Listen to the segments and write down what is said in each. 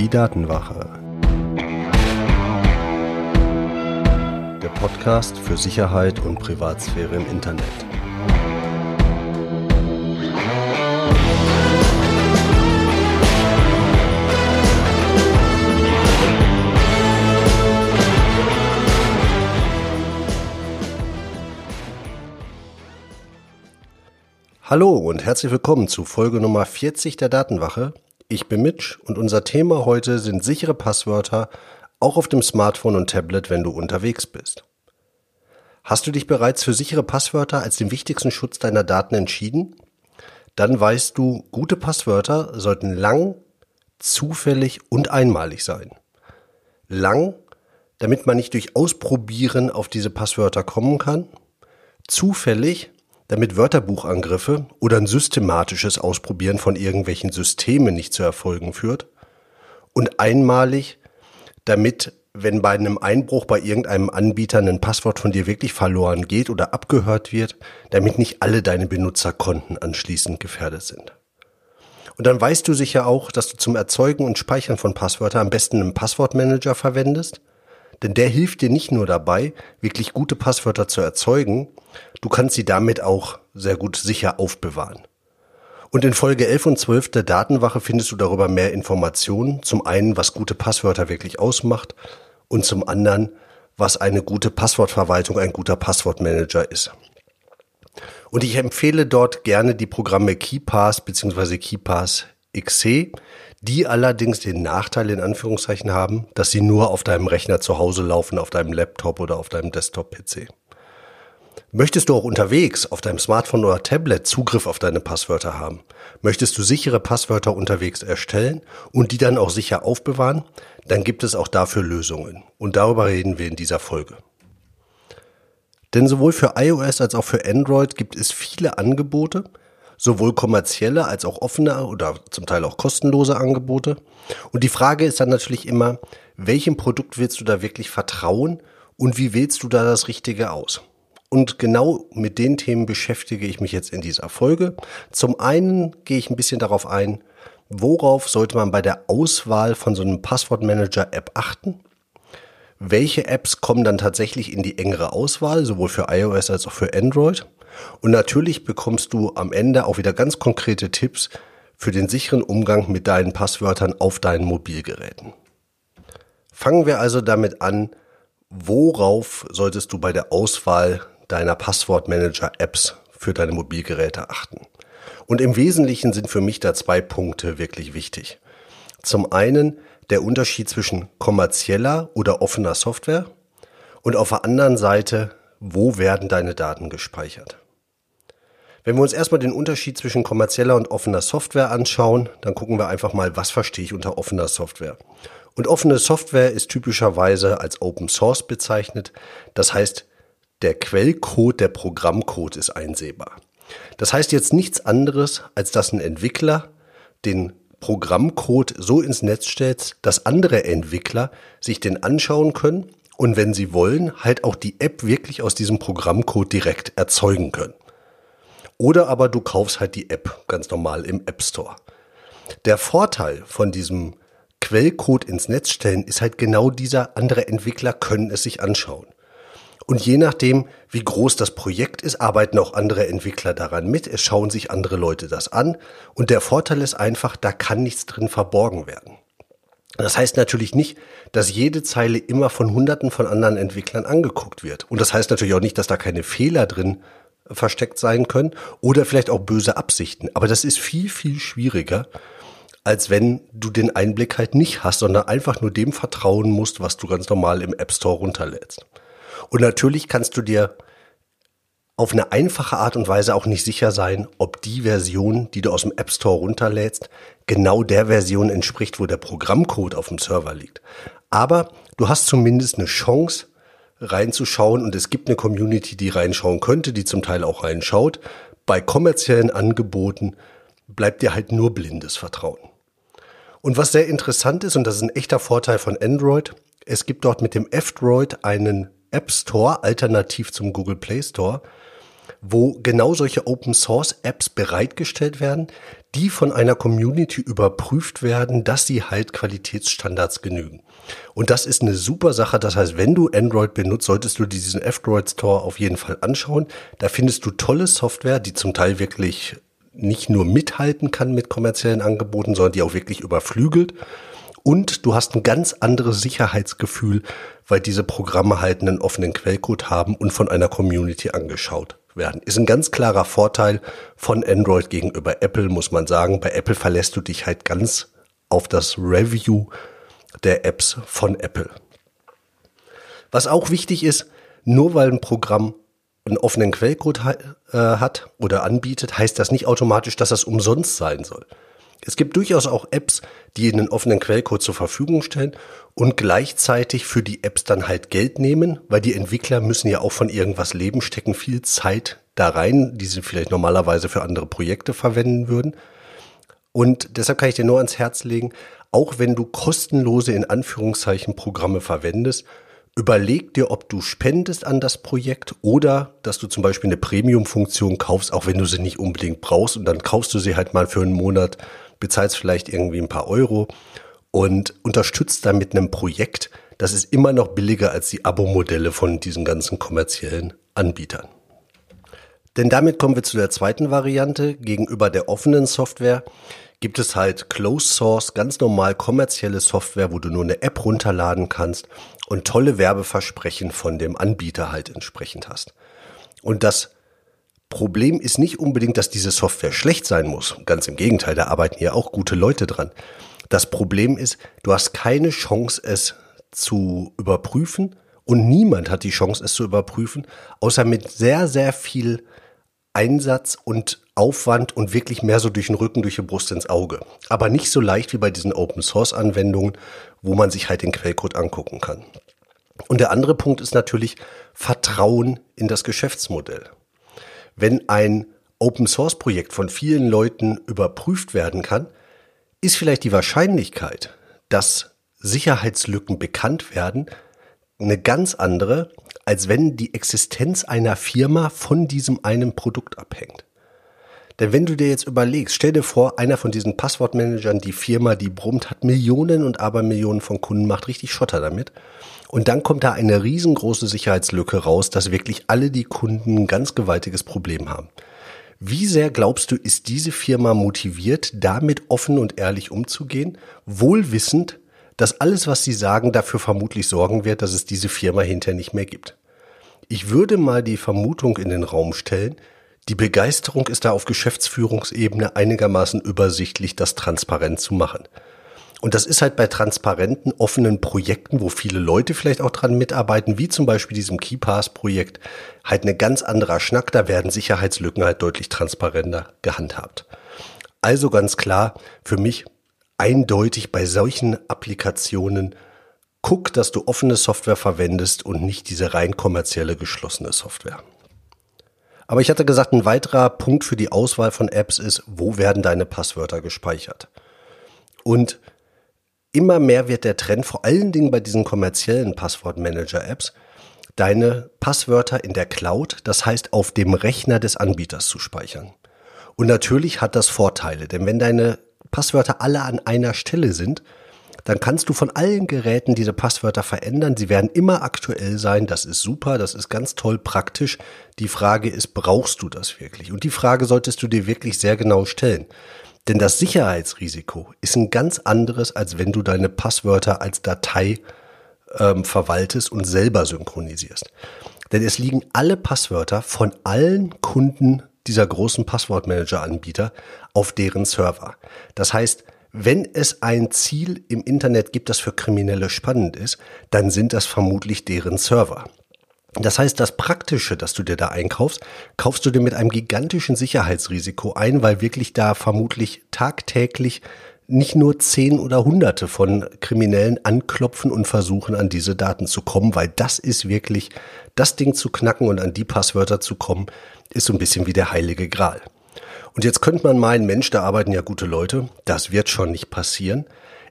Die Datenwache. Der Podcast für Sicherheit und Privatsphäre im Internet. Hallo und herzlich willkommen zu Folge Nummer 40 der Datenwache. Ich bin Mitch und unser Thema heute sind sichere Passwörter, auch auf dem Smartphone und Tablet, wenn du unterwegs bist. Hast du dich bereits für sichere Passwörter als den wichtigsten Schutz deiner Daten entschieden? Dann weißt du, gute Passwörter sollten lang, zufällig und einmalig sein. Lang, damit man nicht durch Ausprobieren auf diese Passwörter kommen kann. Zufällig, damit Wörterbuchangriffe oder ein systematisches Ausprobieren von irgendwelchen Systemen nicht zu Erfolgen führt. Und einmalig, damit, wenn bei einem Einbruch bei irgendeinem Anbieter ein Passwort von dir wirklich verloren geht oder abgehört wird, damit nicht alle deine Benutzerkonten anschließend gefährdet sind. Und dann weißt du sicher auch, dass du zum Erzeugen und Speichern von Passwörtern am besten einen Passwortmanager verwendest denn der hilft dir nicht nur dabei, wirklich gute Passwörter zu erzeugen, du kannst sie damit auch sehr gut sicher aufbewahren. Und in Folge 11 und 12 der Datenwache findest du darüber mehr Informationen. Zum einen, was gute Passwörter wirklich ausmacht und zum anderen, was eine gute Passwortverwaltung, ein guter Passwortmanager ist. Und ich empfehle dort gerne die Programme KeyPass bzw. KeyPass XC, die allerdings den Nachteil in Anführungszeichen haben, dass sie nur auf deinem Rechner zu Hause laufen, auf deinem Laptop oder auf deinem Desktop-PC. Möchtest du auch unterwegs auf deinem Smartphone oder Tablet Zugriff auf deine Passwörter haben? Möchtest du sichere Passwörter unterwegs erstellen und die dann auch sicher aufbewahren? Dann gibt es auch dafür Lösungen. Und darüber reden wir in dieser Folge. Denn sowohl für iOS als auch für Android gibt es viele Angebote, sowohl kommerzielle als auch offene oder zum Teil auch kostenlose Angebote. Und die Frage ist dann natürlich immer, welchem Produkt willst du da wirklich vertrauen und wie wählst du da das Richtige aus? Und genau mit den Themen beschäftige ich mich jetzt in dieser Folge. Zum einen gehe ich ein bisschen darauf ein, worauf sollte man bei der Auswahl von so einem Passwortmanager-App achten? Welche Apps kommen dann tatsächlich in die engere Auswahl, sowohl für iOS als auch für Android? Und natürlich bekommst du am Ende auch wieder ganz konkrete Tipps für den sicheren Umgang mit deinen Passwörtern auf deinen Mobilgeräten. Fangen wir also damit an, worauf solltest du bei der Auswahl deiner Passwortmanager-Apps für deine Mobilgeräte achten? Und im Wesentlichen sind für mich da zwei Punkte wirklich wichtig. Zum einen der Unterschied zwischen kommerzieller oder offener Software und auf der anderen Seite, wo werden deine Daten gespeichert? Wenn wir uns erstmal den Unterschied zwischen kommerzieller und offener Software anschauen, dann gucken wir einfach mal, was verstehe ich unter offener Software. Und offene Software ist typischerweise als Open Source bezeichnet. Das heißt, der Quellcode, der Programmcode ist einsehbar. Das heißt jetzt nichts anderes, als dass ein Entwickler den Programmcode so ins Netz stellt, dass andere Entwickler sich den anschauen können und wenn sie wollen, halt auch die App wirklich aus diesem Programmcode direkt erzeugen können. Oder aber du kaufst halt die App ganz normal im App Store. Der Vorteil von diesem Quellcode ins Netz stellen ist halt genau dieser, andere Entwickler können es sich anschauen. Und je nachdem, wie groß das Projekt ist, arbeiten auch andere Entwickler daran mit. Es schauen sich andere Leute das an. Und der Vorteil ist einfach, da kann nichts drin verborgen werden. Das heißt natürlich nicht, dass jede Zeile immer von hunderten von anderen Entwicklern angeguckt wird. Und das heißt natürlich auch nicht, dass da keine Fehler drin versteckt sein können oder vielleicht auch böse Absichten. Aber das ist viel, viel schwieriger, als wenn du den Einblick halt nicht hast, sondern einfach nur dem vertrauen musst, was du ganz normal im App Store runterlädst. Und natürlich kannst du dir auf eine einfache Art und Weise auch nicht sicher sein, ob die Version, die du aus dem App Store runterlädst, genau der Version entspricht, wo der Programmcode auf dem Server liegt. Aber du hast zumindest eine Chance, reinzuschauen und es gibt eine Community, die reinschauen könnte, die zum Teil auch reinschaut. Bei kommerziellen Angeboten bleibt dir halt nur blindes Vertrauen. Und was sehr interessant ist, und das ist ein echter Vorteil von Android, es gibt dort mit dem F-Droid einen App Store, alternativ zum Google Play Store, wo genau solche Open Source Apps bereitgestellt werden, die von einer Community überprüft werden, dass sie halt Qualitätsstandards genügen. Und das ist eine super Sache. Das heißt, wenn du Android benutzt, solltest du diesen F-Droid Store auf jeden Fall anschauen. Da findest du tolle Software, die zum Teil wirklich nicht nur mithalten kann mit kommerziellen Angeboten, sondern die auch wirklich überflügelt. Und du hast ein ganz anderes Sicherheitsgefühl, weil diese Programme halt einen offenen Quellcode haben und von einer Community angeschaut werden. Ist ein ganz klarer Vorteil von Android gegenüber Apple, muss man sagen. Bei Apple verlässt du dich halt ganz auf das Review der Apps von Apple. Was auch wichtig ist, nur weil ein Programm einen offenen Quellcode äh, hat oder anbietet, heißt das nicht automatisch, dass das umsonst sein soll. Es gibt durchaus auch Apps, die einen offenen Quellcode zur Verfügung stellen und gleichzeitig für die Apps dann halt Geld nehmen, weil die Entwickler müssen ja auch von irgendwas leben, stecken viel Zeit da rein, die sie vielleicht normalerweise für andere Projekte verwenden würden. Und deshalb kann ich dir nur ans Herz legen, auch wenn du kostenlose in Anführungszeichen Programme verwendest, überleg dir, ob du spendest an das Projekt oder dass du zum Beispiel eine Premium-Funktion kaufst, auch wenn du sie nicht unbedingt brauchst und dann kaufst du sie halt mal für einen Monat bezahlst vielleicht irgendwie ein paar Euro und unterstützt dann mit einem Projekt. Das ist immer noch billiger als die Abo-Modelle von diesen ganzen kommerziellen Anbietern. Denn damit kommen wir zu der zweiten Variante. Gegenüber der offenen Software gibt es halt Closed Source, ganz normal kommerzielle Software, wo du nur eine App runterladen kannst und tolle Werbeversprechen von dem Anbieter halt entsprechend hast. Und das Problem ist nicht unbedingt, dass diese Software schlecht sein muss. Ganz im Gegenteil, da arbeiten ja auch gute Leute dran. Das Problem ist, du hast keine Chance, es zu überprüfen und niemand hat die Chance, es zu überprüfen, außer mit sehr, sehr viel Einsatz und Aufwand und wirklich mehr so durch den Rücken, durch die Brust ins Auge. Aber nicht so leicht wie bei diesen Open Source Anwendungen, wo man sich halt den Quellcode angucken kann. Und der andere Punkt ist natürlich Vertrauen in das Geschäftsmodell wenn ein Open Source Projekt von vielen Leuten überprüft werden kann, ist vielleicht die Wahrscheinlichkeit, dass Sicherheitslücken bekannt werden, eine ganz andere, als wenn die Existenz einer Firma von diesem einen Produkt abhängt. Denn wenn du dir jetzt überlegst, stell dir vor, einer von diesen Passwortmanagern, die Firma, die brummt, hat Millionen und Abermillionen von Kunden, macht richtig Schotter damit. Und dann kommt da eine riesengroße Sicherheitslücke raus, dass wirklich alle die Kunden ein ganz gewaltiges Problem haben. Wie sehr glaubst du, ist diese Firma motiviert, damit offen und ehrlich umzugehen, wohlwissend, dass alles, was sie sagen, dafür vermutlich sorgen wird, dass es diese Firma hinterher nicht mehr gibt? Ich würde mal die Vermutung in den Raum stellen, die Begeisterung ist da auf Geschäftsführungsebene einigermaßen übersichtlich, das transparent zu machen. Und das ist halt bei transparenten, offenen Projekten, wo viele Leute vielleicht auch dran mitarbeiten, wie zum Beispiel diesem KeyPass-Projekt, halt eine ganz anderer Schnack. Da werden Sicherheitslücken halt deutlich transparenter gehandhabt. Also ganz klar, für mich eindeutig bei solchen Applikationen, guck, dass du offene Software verwendest und nicht diese rein kommerzielle geschlossene Software. Aber ich hatte gesagt, ein weiterer Punkt für die Auswahl von Apps ist, wo werden deine Passwörter gespeichert? Und immer mehr wird der Trend, vor allen Dingen bei diesen kommerziellen Passwortmanager-Apps, deine Passwörter in der Cloud, das heißt auf dem Rechner des Anbieters zu speichern. Und natürlich hat das Vorteile, denn wenn deine Passwörter alle an einer Stelle sind, dann kannst du von allen Geräten diese Passwörter verändern. Sie werden immer aktuell sein. Das ist super. Das ist ganz toll praktisch. Die Frage ist, brauchst du das wirklich? Und die Frage solltest du dir wirklich sehr genau stellen. Denn das Sicherheitsrisiko ist ein ganz anderes, als wenn du deine Passwörter als Datei ähm, verwaltest und selber synchronisierst. Denn es liegen alle Passwörter von allen Kunden dieser großen Passwortmanager-Anbieter auf deren Server. Das heißt, wenn es ein Ziel im Internet gibt, das für Kriminelle spannend ist, dann sind das vermutlich deren Server. Das heißt, das Praktische, das du dir da einkaufst, kaufst du dir mit einem gigantischen Sicherheitsrisiko ein, weil wirklich da vermutlich tagtäglich nicht nur zehn oder hunderte von Kriminellen anklopfen und versuchen, an diese Daten zu kommen, weil das ist wirklich, das Ding zu knacken und an die Passwörter zu kommen, ist so ein bisschen wie der heilige Gral. Und jetzt könnte man meinen, Mensch, da arbeiten ja gute Leute, das wird schon nicht passieren.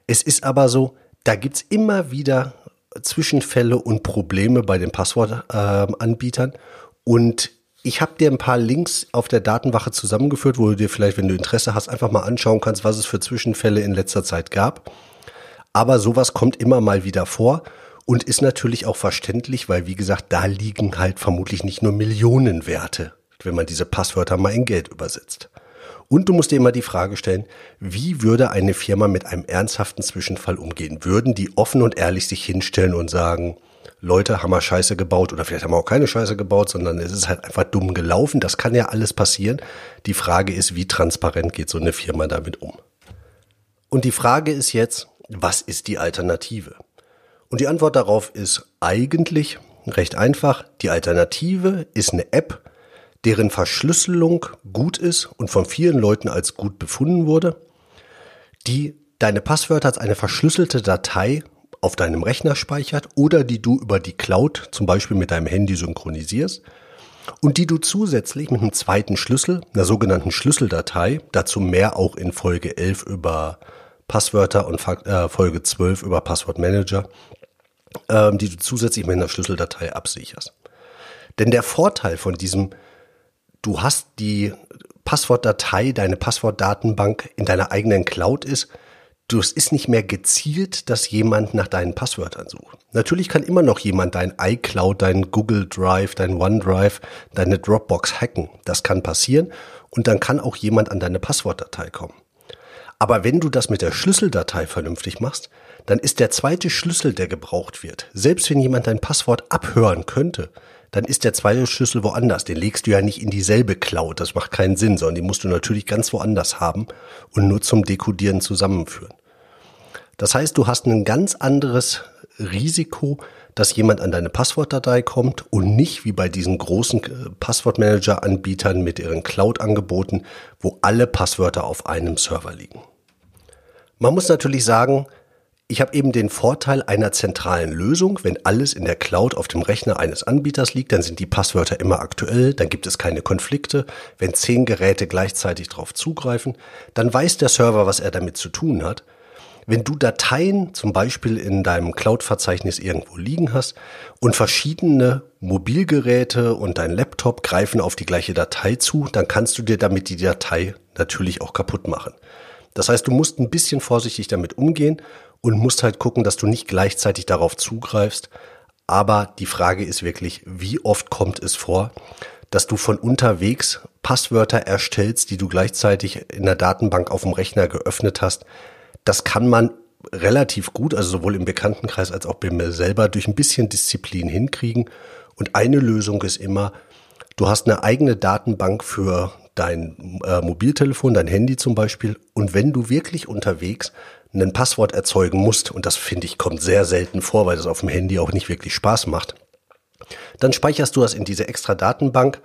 Es ist aber so, da gibt's immer wieder Zwischenfälle und Probleme bei den Passwortanbietern. und Ich habe dir ein paar Links auf der Datenwache zusammengeführt, wo du dir vielleicht, wenn du Interesse hast, einfach mal anschauen kannst, was es für Zwischenfälle in letzter Zeit gab. Aber sowas kommt immer mal wieder vor und ist natürlich auch verständlich, weil wie gesagt, da liegen halt vermutlich nicht nur Millionenwerte, wenn man diese Passwörter mal in Geld übersetzt. Und du musst dir immer die Frage stellen, wie würde eine Firma mit einem ernsthaften Zwischenfall umgehen? Würden die offen und ehrlich sich hinstellen und sagen, Leute, haben wir Scheiße gebaut oder vielleicht haben wir auch keine Scheiße gebaut, sondern es ist halt einfach dumm gelaufen. Das kann ja alles passieren. Die Frage ist, wie transparent geht so eine Firma damit um? Und die Frage ist jetzt, was ist die Alternative? Und die Antwort darauf ist eigentlich recht einfach. Die Alternative ist eine App, deren Verschlüsselung gut ist und von vielen Leuten als gut befunden wurde, die deine Passwörter als eine verschlüsselte Datei auf deinem Rechner speichert oder die du über die Cloud zum Beispiel mit deinem Handy synchronisierst und die du zusätzlich mit einem zweiten Schlüssel, einer sogenannten Schlüsseldatei, dazu mehr auch in Folge 11 über Passwörter und äh, Folge 12 über Passwortmanager, ähm, die du zusätzlich mit einer Schlüsseldatei absicherst. Denn der Vorteil von diesem du hast die Passwortdatei, deine Passwortdatenbank in deiner eigenen Cloud ist, es ist nicht mehr gezielt, dass jemand nach deinen Passwörtern sucht. Natürlich kann immer noch jemand dein iCloud, dein Google Drive, dein OneDrive, deine Dropbox hacken. Das kann passieren und dann kann auch jemand an deine Passwortdatei kommen. Aber wenn du das mit der Schlüsseldatei vernünftig machst, dann ist der zweite Schlüssel, der gebraucht wird, selbst wenn jemand dein Passwort abhören könnte, dann ist der zweite Schlüssel woanders. Den legst du ja nicht in dieselbe Cloud. Das macht keinen Sinn, sondern die musst du natürlich ganz woanders haben und nur zum Dekodieren zusammenführen. Das heißt, du hast ein ganz anderes Risiko, dass jemand an deine Passwortdatei kommt und nicht wie bei diesen großen äh, Passwortmanager-Anbietern mit ihren Cloud-Angeboten, wo alle Passwörter auf einem Server liegen. Man muss natürlich sagen, ich habe eben den Vorteil einer zentralen Lösung. Wenn alles in der Cloud auf dem Rechner eines Anbieters liegt, dann sind die Passwörter immer aktuell, dann gibt es keine Konflikte. Wenn zehn Geräte gleichzeitig darauf zugreifen, dann weiß der Server, was er damit zu tun hat. Wenn du Dateien zum Beispiel in deinem Cloud-Verzeichnis irgendwo liegen hast und verschiedene Mobilgeräte und dein Laptop greifen auf die gleiche Datei zu, dann kannst du dir damit die Datei natürlich auch kaputt machen. Das heißt, du musst ein bisschen vorsichtig damit umgehen und musst halt gucken, dass du nicht gleichzeitig darauf zugreifst. Aber die Frage ist wirklich, wie oft kommt es vor, dass du von unterwegs Passwörter erstellst, die du gleichzeitig in der Datenbank auf dem Rechner geöffnet hast. Das kann man relativ gut, also sowohl im Bekanntenkreis als auch bei mir selber, durch ein bisschen Disziplin hinkriegen. Und eine Lösung ist immer, du hast eine eigene Datenbank für dein äh, Mobiltelefon, dein Handy zum Beispiel. Und wenn du wirklich unterwegs ein Passwort erzeugen musst, und das finde ich kommt sehr selten vor, weil das auf dem Handy auch nicht wirklich Spaß macht, dann speicherst du das in diese extra Datenbank,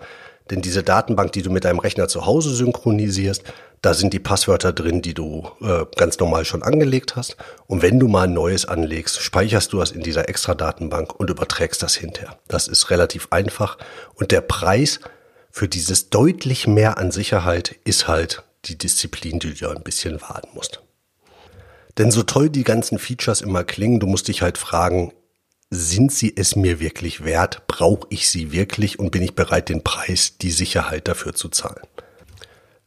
denn diese Datenbank, die du mit deinem Rechner zu Hause synchronisierst, da sind die Passwörter drin, die du äh, ganz normal schon angelegt hast. Und wenn du mal ein neues anlegst, speicherst du das in dieser extra Datenbank und überträgst das hinterher. Das ist relativ einfach. Und der Preis für dieses deutlich mehr an Sicherheit ist halt die Disziplin, die du ein bisschen warten musst. Denn so toll die ganzen Features immer klingen, du musst dich halt fragen, sind sie es mir wirklich wert? Brauche ich sie wirklich und bin ich bereit, den Preis, die Sicherheit dafür zu zahlen?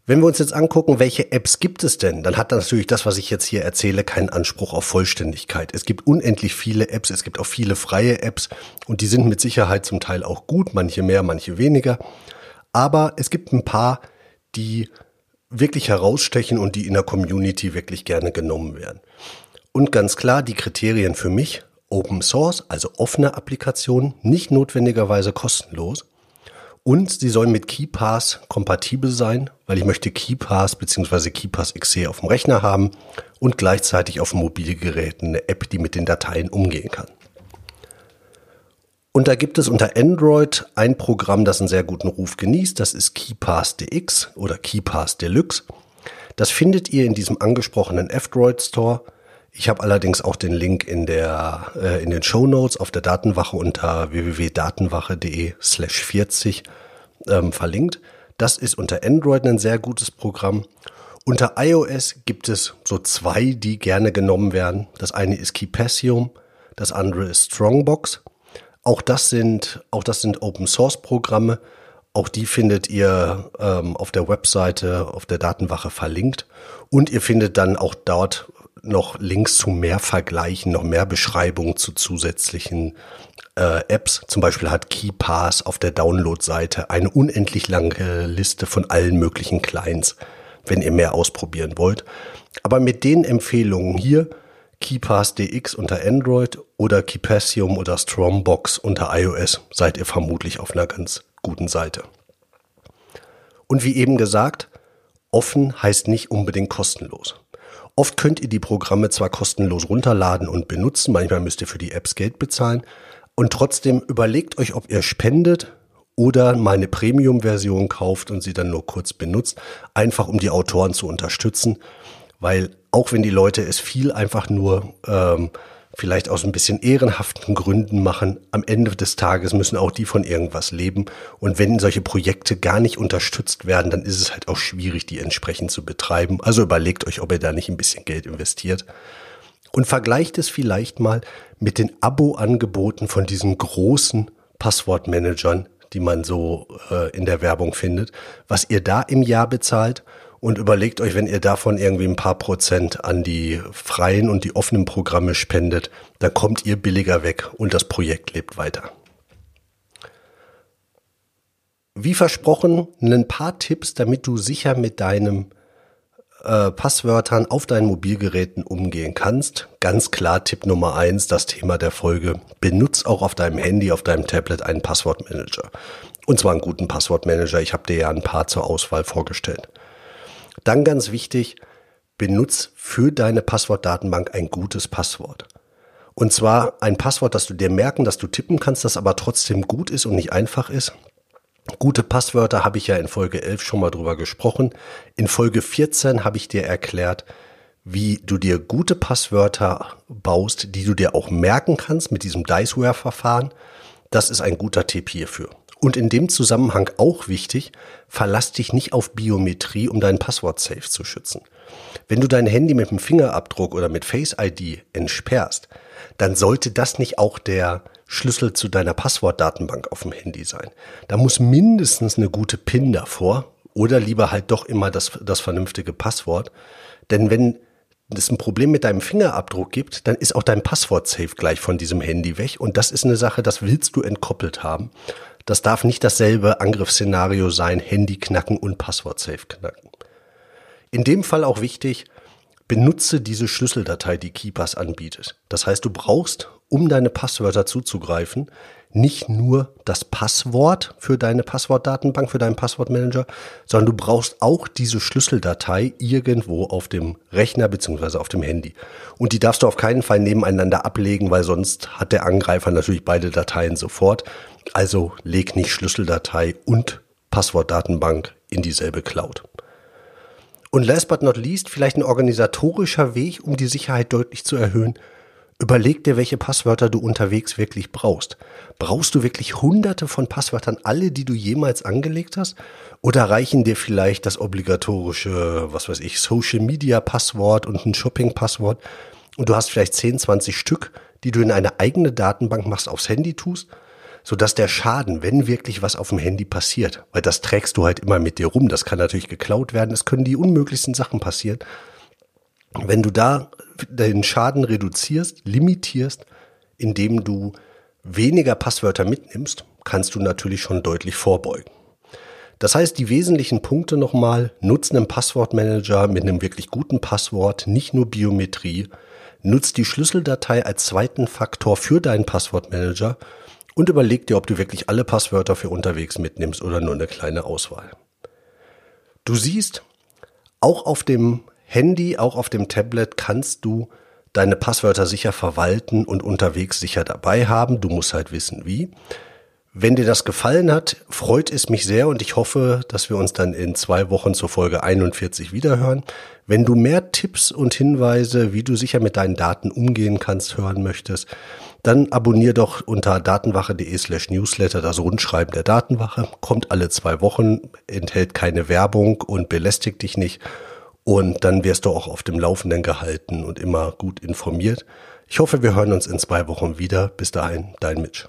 Wenn wir uns jetzt angucken, welche Apps gibt es denn, dann hat natürlich das, was ich jetzt hier erzähle, keinen Anspruch auf Vollständigkeit. Es gibt unendlich viele Apps, es gibt auch viele freie Apps und die sind mit Sicherheit zum Teil auch gut, manche mehr, manche weniger. Aber es gibt ein paar, die wirklich herausstechen und die in der Community wirklich gerne genommen werden. Und ganz klar, die Kriterien für mich, Open Source, also offene Applikationen, nicht notwendigerweise kostenlos. Und sie sollen mit KeyPass kompatibel sein, weil ich möchte KeyPass bzw. KeyPass XC auf dem Rechner haben und gleichzeitig auf Mobilgeräten eine App, die mit den Dateien umgehen kann. Und da gibt es unter Android ein Programm, das einen sehr guten Ruf genießt. Das ist KeyPass DX oder KeyPass Deluxe. Das findet ihr in diesem angesprochenen F-Droid Store. Ich habe allerdings auch den Link in der äh, in den Show Notes auf der Datenwache unter www.datenwache.de slash 40 ähm, verlinkt. Das ist unter Android ein sehr gutes Programm. Unter iOS gibt es so zwei, die gerne genommen werden. Das eine ist Keypassium, das andere ist Strongbox. Auch das sind, auch das sind Open Source Programme Auch die findet ihr ähm, auf der Webseite, auf der Datenwache verlinkt. Und ihr findet dann auch dort noch Links zu mehr Vergleichen, noch mehr Beschreibungen zu zusätzlichen äh, Apps. Zum Beispiel hat KeyPass auf der Download-Seite eine unendlich lange Liste von allen möglichen Clients, wenn ihr mehr ausprobieren wollt. Aber mit den Empfehlungen hier, KeyPass DX unter Android oder Keypassium oder Strombox unter iOS, seid ihr vermutlich auf einer ganz guten Seite. Und wie eben gesagt, offen heißt nicht unbedingt kostenlos. Oft könnt ihr die Programme zwar kostenlos runterladen und benutzen, manchmal müsst ihr für die Apps Geld bezahlen, und trotzdem überlegt euch, ob ihr spendet oder meine Premium-Version kauft und sie dann nur kurz benutzt, einfach um die Autoren zu unterstützen, weil auch wenn die Leute es viel einfach nur ähm, vielleicht aus ein bisschen ehrenhaften Gründen machen, am Ende des Tages müssen auch die von irgendwas leben. Und wenn solche Projekte gar nicht unterstützt werden, dann ist es halt auch schwierig, die entsprechend zu betreiben. Also überlegt euch, ob ihr da nicht ein bisschen Geld investiert. Und vergleicht es vielleicht mal mit den Abo-Angeboten von diesen großen Passwortmanagern, die man so äh, in der Werbung findet, was ihr da im Jahr bezahlt und überlegt euch, wenn ihr davon irgendwie ein paar Prozent an die freien und die offenen Programme spendet, dann kommt ihr billiger weg und das Projekt lebt weiter. Wie versprochen, ein paar Tipps, damit du sicher mit deinem äh, Passwörtern auf deinen Mobilgeräten umgehen kannst. Ganz klar Tipp Nummer eins, das Thema der Folge. Benutz auch auf deinem Handy, auf deinem Tablet einen Passwortmanager. Und zwar einen guten Passwortmanager. Ich habe dir ja ein paar zur Auswahl vorgestellt. Dann ganz wichtig, benutz für deine Passwortdatenbank ein gutes Passwort. Und zwar ein Passwort, das du dir merken, dass du tippen kannst, das aber trotzdem gut ist und nicht einfach ist. Gute Passwörter habe ich ja in Folge 11 schon mal drüber gesprochen. In Folge 14 habe ich dir erklärt, wie du dir gute Passwörter baust, die du dir auch merken kannst mit diesem Diceware-Verfahren. Das ist ein guter Tipp hierfür. Und in dem Zusammenhang auch wichtig, verlass dich nicht auf Biometrie, um dein Passwort safe zu schützen. Wenn du dein Handy mit dem Fingerabdruck oder mit Face ID entsperrst, dann sollte das nicht auch der Schlüssel zu deiner Passwortdatenbank auf dem Handy sein. Da muss mindestens eine gute PIN davor oder lieber halt doch immer das, das vernünftige Passwort. Denn wenn es ein Problem mit deinem Fingerabdruck gibt, dann ist auch dein Passwort safe gleich von diesem Handy weg. Und das ist eine Sache, das willst du entkoppelt haben. Das darf nicht dasselbe Angriffsszenario sein, Handy knacken und Passwort safe knacken. In dem Fall auch wichtig, benutze diese Schlüsseldatei, die Keepers anbietet. Das heißt, du brauchst, um deine Passwörter zuzugreifen, nicht nur das Passwort für deine Passwortdatenbank, für deinen Passwortmanager, sondern du brauchst auch diese Schlüsseldatei irgendwo auf dem Rechner beziehungsweise auf dem Handy. Und die darfst du auf keinen Fall nebeneinander ablegen, weil sonst hat der Angreifer natürlich beide Dateien sofort. Also leg nicht Schlüsseldatei und Passwortdatenbank in dieselbe Cloud. Und last but not least, vielleicht ein organisatorischer Weg, um die Sicherheit deutlich zu erhöhen. Überleg dir, welche Passwörter du unterwegs wirklich brauchst. Brauchst du wirklich hunderte von Passwörtern, alle, die du jemals angelegt hast? Oder reichen dir vielleicht das obligatorische, was weiß ich, Social Media Passwort und ein Shopping Passwort? Und du hast vielleicht 10, 20 Stück, die du in eine eigene Datenbank machst, aufs Handy tust? sodass der Schaden, wenn wirklich was auf dem Handy passiert, weil das trägst du halt immer mit dir rum, das kann natürlich geklaut werden, es können die unmöglichsten Sachen passieren. Wenn du da den Schaden reduzierst, limitierst, indem du weniger Passwörter mitnimmst, kannst du natürlich schon deutlich vorbeugen. Das heißt, die wesentlichen Punkte nochmal, nutzen einen Passwortmanager mit einem wirklich guten Passwort, nicht nur Biometrie, nutzt die Schlüsseldatei als zweiten Faktor für deinen Passwortmanager und überleg dir, ob du wirklich alle Passwörter für unterwegs mitnimmst oder nur eine kleine Auswahl. Du siehst, auch auf dem Handy, auch auf dem Tablet kannst du deine Passwörter sicher verwalten und unterwegs sicher dabei haben. Du musst halt wissen, wie. Wenn dir das gefallen hat, freut es mich sehr und ich hoffe, dass wir uns dann in zwei Wochen zur Folge 41 wiederhören. Wenn du mehr Tipps und Hinweise, wie du sicher mit deinen Daten umgehen kannst, hören möchtest, dann abonnier doch unter datenwache.de slash newsletter das Rundschreiben der Datenwache. Kommt alle zwei Wochen, enthält keine Werbung und belästigt dich nicht. Und dann wirst du auch auf dem Laufenden gehalten und immer gut informiert. Ich hoffe, wir hören uns in zwei Wochen wieder. Bis dahin, dein Mitch.